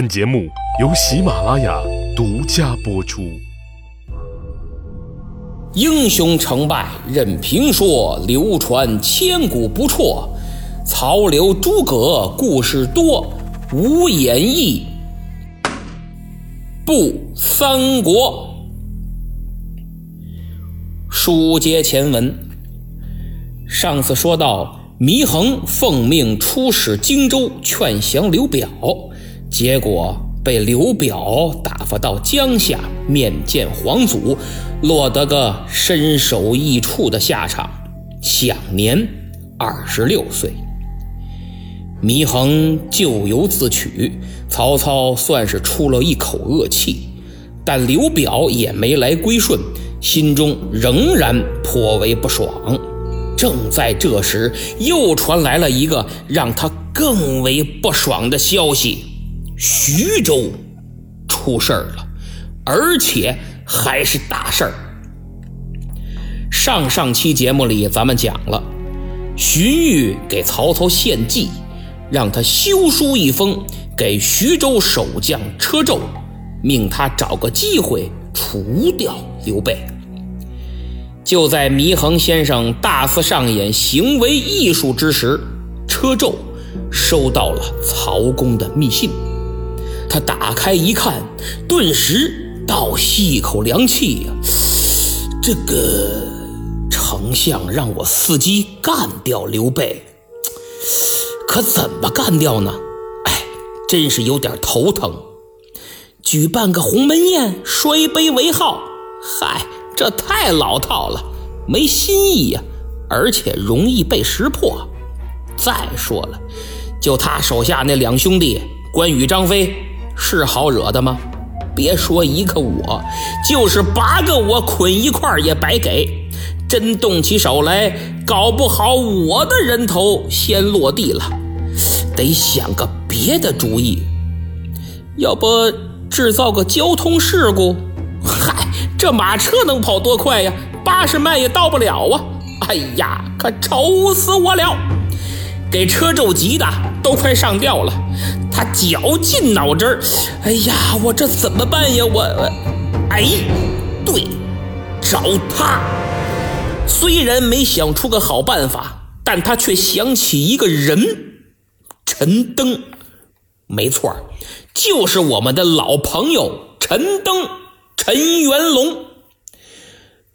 本节目由喜马拉雅独家播出。英雄成败任评说，流传千古不辍。曹刘诸葛故事多，无演义不三国。书接前文，上次说到，祢衡奉命出使荆州，劝降刘表。结果被刘表打发到江夏面见皇祖，落得个身首异处的下场，享年二十六岁。祢衡咎由自取，曹操算是出了一口恶气，但刘表也没来归顺，心中仍然颇为不爽。正在这时，又传来了一个让他更为不爽的消息。徐州出事儿了，而且还是大事儿。上上期节目里咱们讲了，荀彧给曹操献计，让他修书一封给徐州守将车胄，命他找个机会除掉刘备。就在祢衡先生大肆上演行为艺术之时，车胄收到了曹公的密信。他打开一看，顿时倒吸一口凉气呀！这个丞相让我伺机干掉刘备，可怎么干掉呢？哎，真是有点头疼。举办个鸿门宴，摔杯为号，嗨，这太老套了，没新意呀，而且容易被识破。再说了，就他手下那两兄弟关羽、张飞。是好惹的吗？别说一个我，就是八个我捆一块也白给。真动起手来，搞不好我的人头先落地了。得想个别的主意，要不制造个交通事故？嗨，这马车能跑多快呀？八十迈也到不了啊！哎呀，可愁死我了！给车轴急的都快上吊了。他绞尽脑汁儿，哎呀，我这怎么办呀？我，哎，对，找他。虽然没想出个好办法，但他却想起一个人，陈登。没错就是我们的老朋友陈登，陈元龙。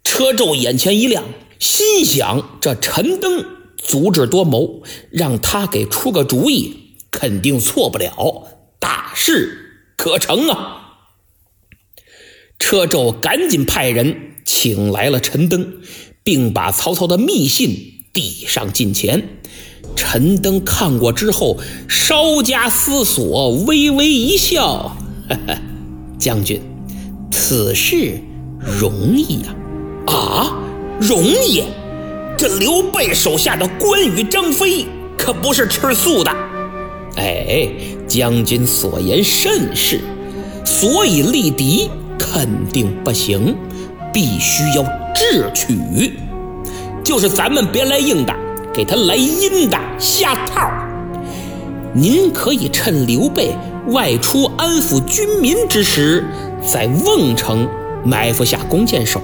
车胄眼前一亮，心想：这陈登足智多谋，让他给出个主意。肯定错不了，大事可成啊！车胄赶紧派人请来了陈登，并把曹操的密信递上近前。陈登看过之后，稍加思索，微微一笑：“哈哈，将军，此事容易呀！啊，容易？这刘备手下的关羽、张飞可不是吃素的。”哎，将军所言甚是，所以力敌肯定不行，必须要智取。就是咱们别来硬的，给他来阴的下套。您可以趁刘备外出安抚军民之时，在瓮城埋伏下弓箭手，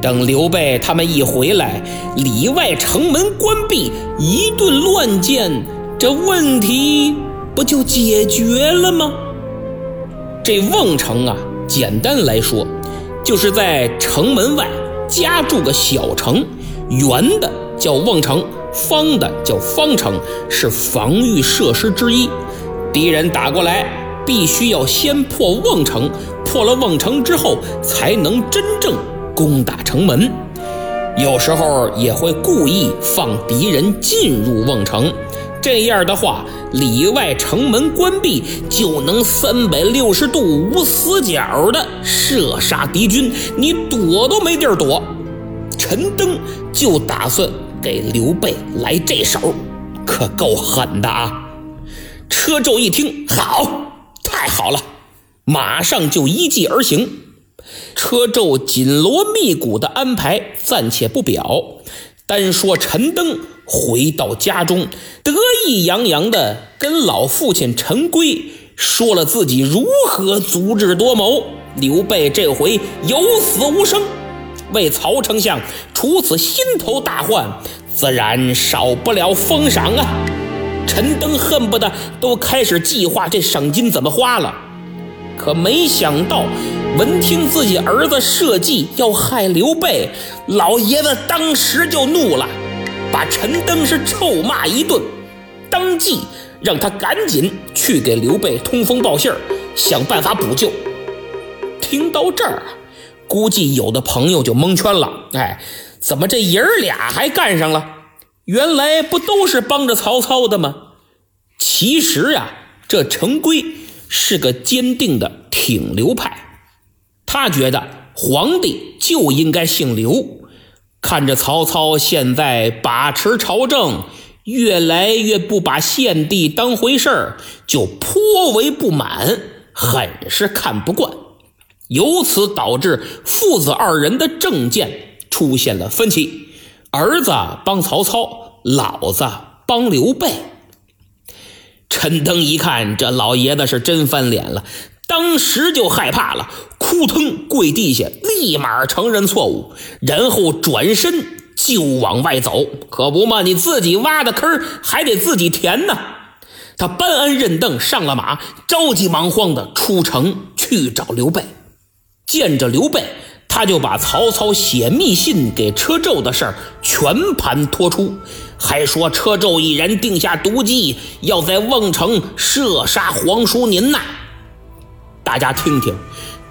等刘备他们一回来，里外城门关闭，一顿乱箭。这问题不就解决了吗？这瓮城啊，简单来说，就是在城门外加筑个小城，圆的叫瓮城，方的叫方城，是防御设施之一。敌人打过来，必须要先破瓮城，破了瓮城之后，才能真正攻打城门。有时候也会故意放敌人进入瓮城。这样的话，里外城门关闭，就能三百六十度无死角的射杀敌军，你躲都没地儿躲。陈登就打算给刘备来这手，可够狠的啊！车胄一听，好，太好了，马上就依计而行。车胄紧锣密鼓的安排暂且不表，单说陈登。回到家中，得意洋洋地跟老父亲陈规说了自己如何足智多谋。刘备这回有死无生，为曹丞相除此心头大患，自然少不了封赏啊！陈登恨不得都开始计划这赏金怎么花了，可没想到闻听自己儿子设计要害刘备，老爷子当时就怒了，把陈登是臭骂一顿，当即让他赶紧去给刘备通风报信儿，想办法补救。听到这儿，估计有的朋友就蒙圈了。哎，怎么这爷儿俩还干上了？原来不都是帮着曹操的吗？其实啊，这陈规是个坚定的挺刘派，他觉得皇帝就应该姓刘。看着曹操现在把持朝政，越来越不把献帝当回事儿，就颇为不满，很是看不惯。由此导致父子二人的政见出现了分歧，儿子帮曹操，老子帮刘备。陈登一看这老爷子是真翻脸了，当时就害怕了，扑腾跪地下，立马承认错误，然后转身就往外走。可不嘛，你自己挖的坑还得自己填呢。他搬鞍认凳，上了马，着急忙慌的出城去找刘备。见着刘备，他就把曹操写密信给车胄的事儿全盘托出，还说车胄一人定下毒计，要在瓮城射杀皇叔您呐！大家听听，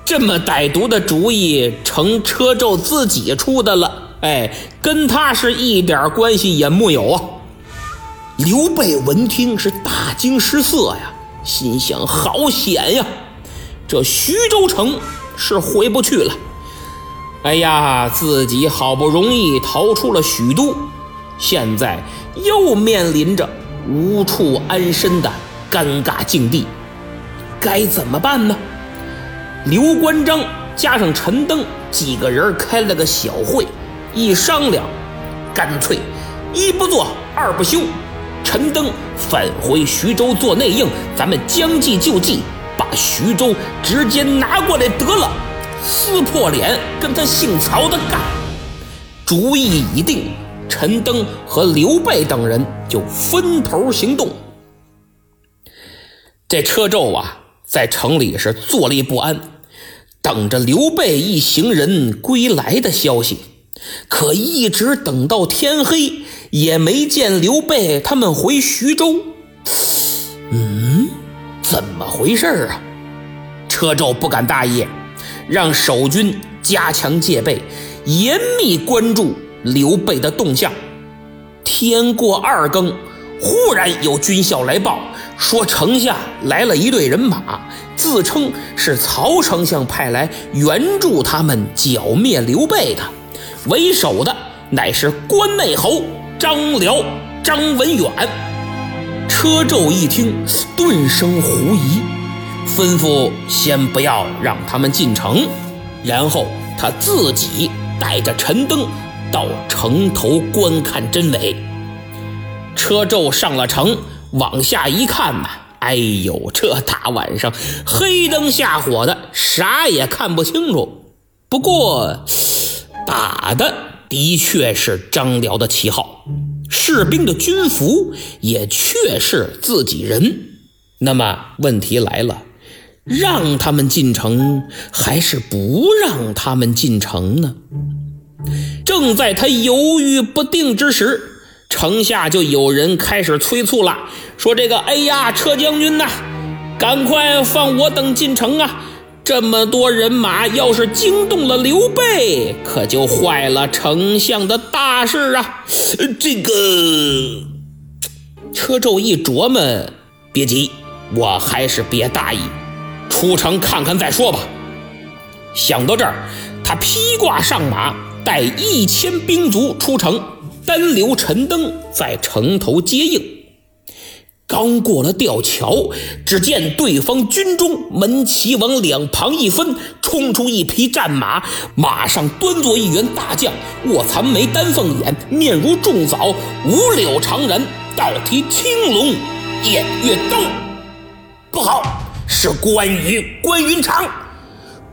这么歹毒的主意成车胄自己出的了，哎，跟他是一点关系也木有啊！刘备闻听是大惊失色呀，心想：好险呀，这徐州城。是回不去了。哎呀，自己好不容易逃出了许都，现在又面临着无处安身的尴尬境地，该怎么办呢？刘关张加上陈登几个人开了个小会，一商量，干脆一不做二不休，陈登返回徐州做内应，咱们将计就计。把徐州直接拿过来得了，撕破脸跟他姓曹的干。主意已定，陈登和刘备等人就分头行动。这车胄啊，在城里是坐立不安，等着刘备一行人归来的消息。可一直等到天黑，也没见刘备他们回徐州。嗯。怎么回事啊？车胄不敢大意，让守军加强戒备，严密关注刘备的动向。天过二更，忽然有军校来报，说城下来了一队人马，自称是曹丞相派来援助他们剿灭刘备的，为首的乃是关内侯张辽、张文远。车胄一听，顿生狐疑，吩咐先不要让他们进城，然后他自己带着陈登到城头观看真伪。车胄上了城，往下一看呐，哎呦，这大晚上黑灯瞎火的，啥也看不清楚。不过，打的的确是张辽的旗号。士兵的军服也确是自己人，那么问题来了，让他们进城还是不让他们进城呢？正在他犹豫不定之时，城下就有人开始催促了，说：“这个，哎呀，车将军呐，赶快放我等进城啊！”这么多人马，要是惊动了刘备，可就坏了丞相的大事啊！这个车胄一琢磨，别急，我还是别大意，出城看看再说吧。想到这儿，他披挂上马，带一千兵卒出城，单留陈登在城头接应。刚过了吊桥，只见对方军中门旗往两旁一分，冲出一匹战马，马上端坐一员大将，卧蚕眉，丹凤眼，面如重枣，五柳长髯，倒提青龙偃月刀。不好，是关羽关云长。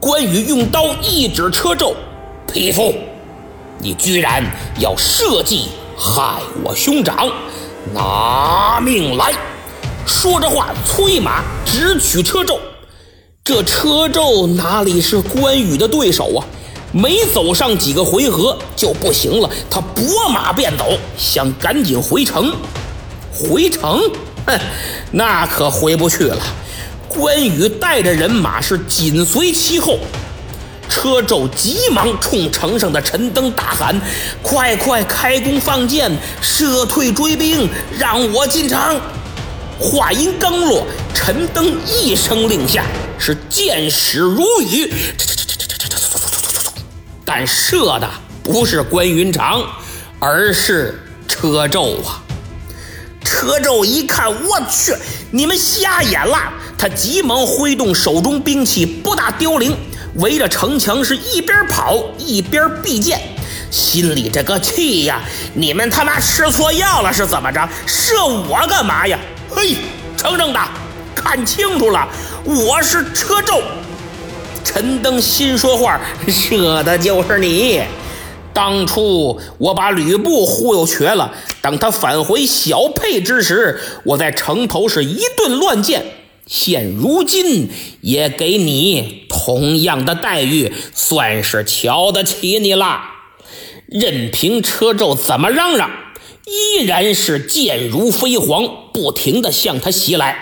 关羽用刀一指车胄，匹夫，你居然要设计害我兄长，拿命来！说着话，催马直取车胄。这车胄哪里是关羽的对手啊？没走上几个回合就不行了，他拨马便走，想赶紧回城。回城？哼，那可回不去了。关羽带着人马是紧随其后，车胄急忙冲城上的陈登大喊：“快快开弓放箭，射退追兵，让我进城！”话音刚落，陈登一声令下，是箭矢如雨。但射的不是关云长，而是车胄啊！车胄一看，我去，你们瞎眼了！他急忙挥动手中兵器，不大凋零，围着城墙是一边跑一边避箭，心里这个气呀！你们他妈吃错药了是怎么着？射我干嘛呀？嘿，程正的，看清楚了，我是车胄。陈登心说话，射的就是你。当初我把吕布忽悠瘸了，等他返回小沛之时，我在城头是一顿乱箭。现如今也给你同样的待遇，算是瞧得起你了。任凭车胄怎么嚷嚷，依然是箭如飞蝗，不停地向他袭来。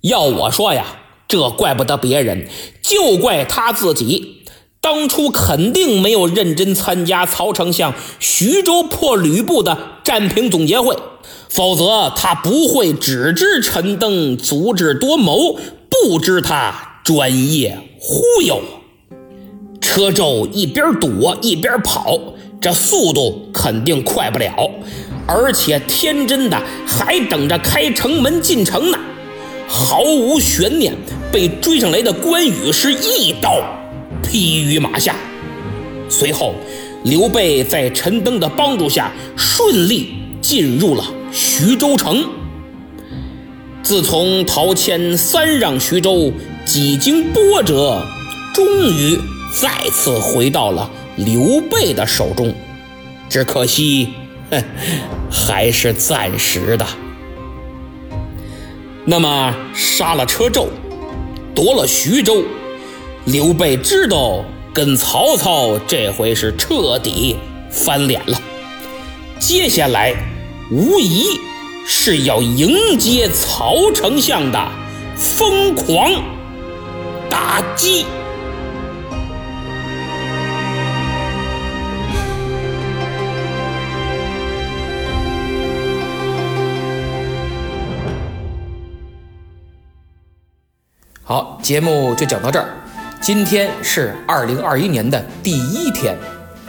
要我说呀。这怪不得别人，就怪他自己。当初肯定没有认真参加曹丞相徐州破吕布的战平总结会，否则他不会只知陈登足智多谋，不知他专业忽悠。车胄一边躲一边跑，这速度肯定快不了，而且天真的还等着开城门进城呢。毫无悬念，被追上来的关羽是一刀劈于马下。随后，刘备在陈登的帮助下，顺利进入了徐州城。自从陶谦三让徐州，几经波折，终于再次回到了刘备的手中。只可惜，哼，还是暂时的。那么杀了车胄，夺了徐州，刘备知道跟曹操这回是彻底翻脸了。接下来无疑是要迎接曹丞相的疯狂打击。好，节目就讲到这儿。今天是二零二一年的第一天，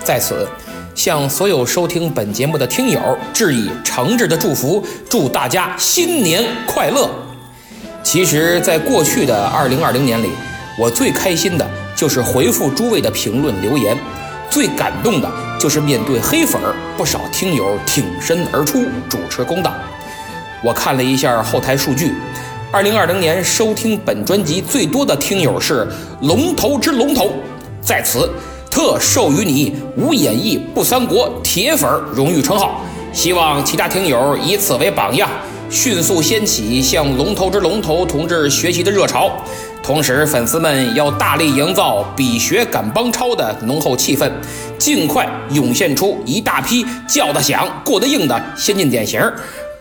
在此向所有收听本节目的听友致以诚挚的祝福，祝大家新年快乐。其实，在过去的二零二零年里，我最开心的就是回复诸位的评论留言，最感动的就是面对黑粉儿，不少听友挺身而出主持公道。我看了一下后台数据。二零二零年收听本专辑最多的听友是龙头之龙头，在此特授予你无演义不三国铁粉荣誉称号。希望其他听友以此为榜样，迅速掀起向龙头之龙头同志学习的热潮。同时，粉丝们要大力营造比学赶帮超的浓厚气氛，尽快涌现出一大批叫得响、过得硬的先进典型。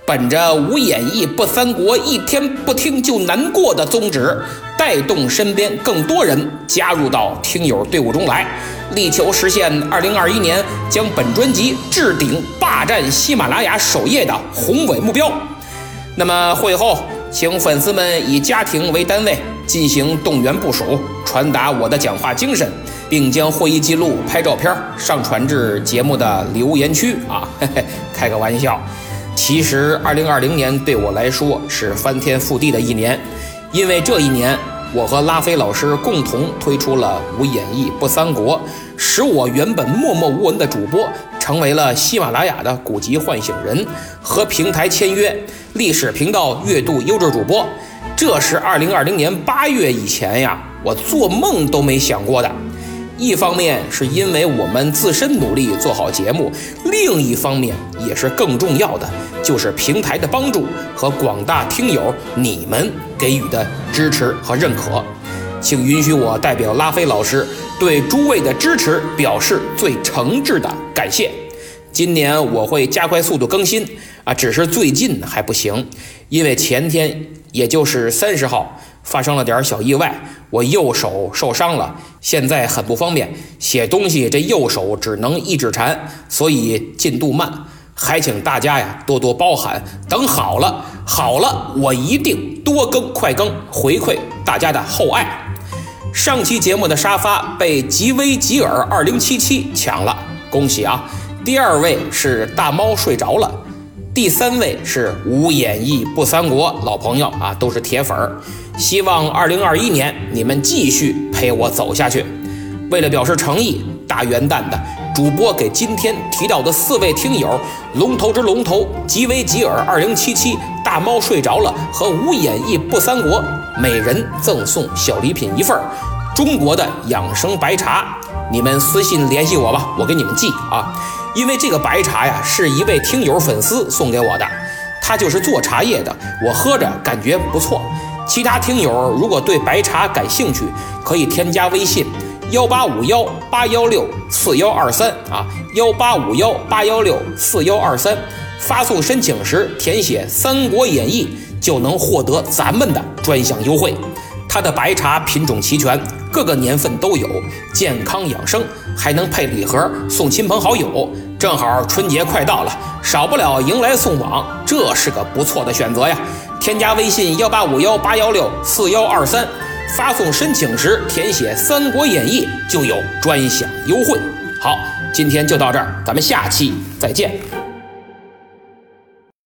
本着无演义不三国，一天不听就难过的宗旨，带动身边更多人加入到听友队伍中来，力求实现二零二一年将本专辑置顶霸占喜马拉雅首页的宏伟目标。那么会后，请粉丝们以家庭为单位进行动员部署，传达我的讲话精神，并将会议记录拍照片上传至节目的留言区啊，嘿嘿，开个玩笑。其实，二零二零年对我来说是翻天覆地的一年，因为这一年，我和拉菲老师共同推出了《无演义不三国》，使我原本默默无闻的主播成为了喜马拉雅的古籍唤醒人，和平台签约，历史频道月度优质主播，这是二零二零年八月以前呀，我做梦都没想过的。一方面是因为我们自身努力做好节目，另一方面也是更重要的，就是平台的帮助和广大听友你们给予的支持和认可。请允许我代表拉菲老师对诸位的支持表示最诚挚的感谢。今年我会加快速度更新啊，只是最近还不行，因为前天也就是三十号发生了点小意外，我右手受伤了，现在很不方便写东西，这右手只能一指禅，所以进度慢，还请大家呀多多包涵。等好了，好了，我一定多更快更，回馈大家的厚爱。上期节目的沙发被吉威吉尔二零七七抢了，恭喜啊！第二位是大猫睡着了，第三位是无演义不三国老朋友啊，都是铁粉儿。希望二零二一年你们继续陪我走下去。为了表示诚意，大元旦的主播给今天提到的四位听友龙头之龙头吉威吉尔二零七七大猫睡着了和无演义不三国每人赠送小礼品一份儿，中国的养生白茶。你们私信联系我吧，我给你们寄啊。因为这个白茶呀，是一位听友粉丝送给我的，他就是做茶叶的，我喝着感觉不错。其他听友如果对白茶感兴趣，可以添加微信幺八五幺八幺六四幺二三啊，幺八五幺八幺六四幺二三，发送申请时填写《三国演义》，就能获得咱们的专享优惠。它的白茶品种齐全，各个年份都有，健康养生，还能配礼盒送亲朋好友。正好春节快到了，少不了迎来送往，这是个不错的选择呀！添加微信幺八五幺八幺六四幺二三，发送申请时填写《三国演义》就有专享优惠。好，今天就到这儿，咱们下期再见。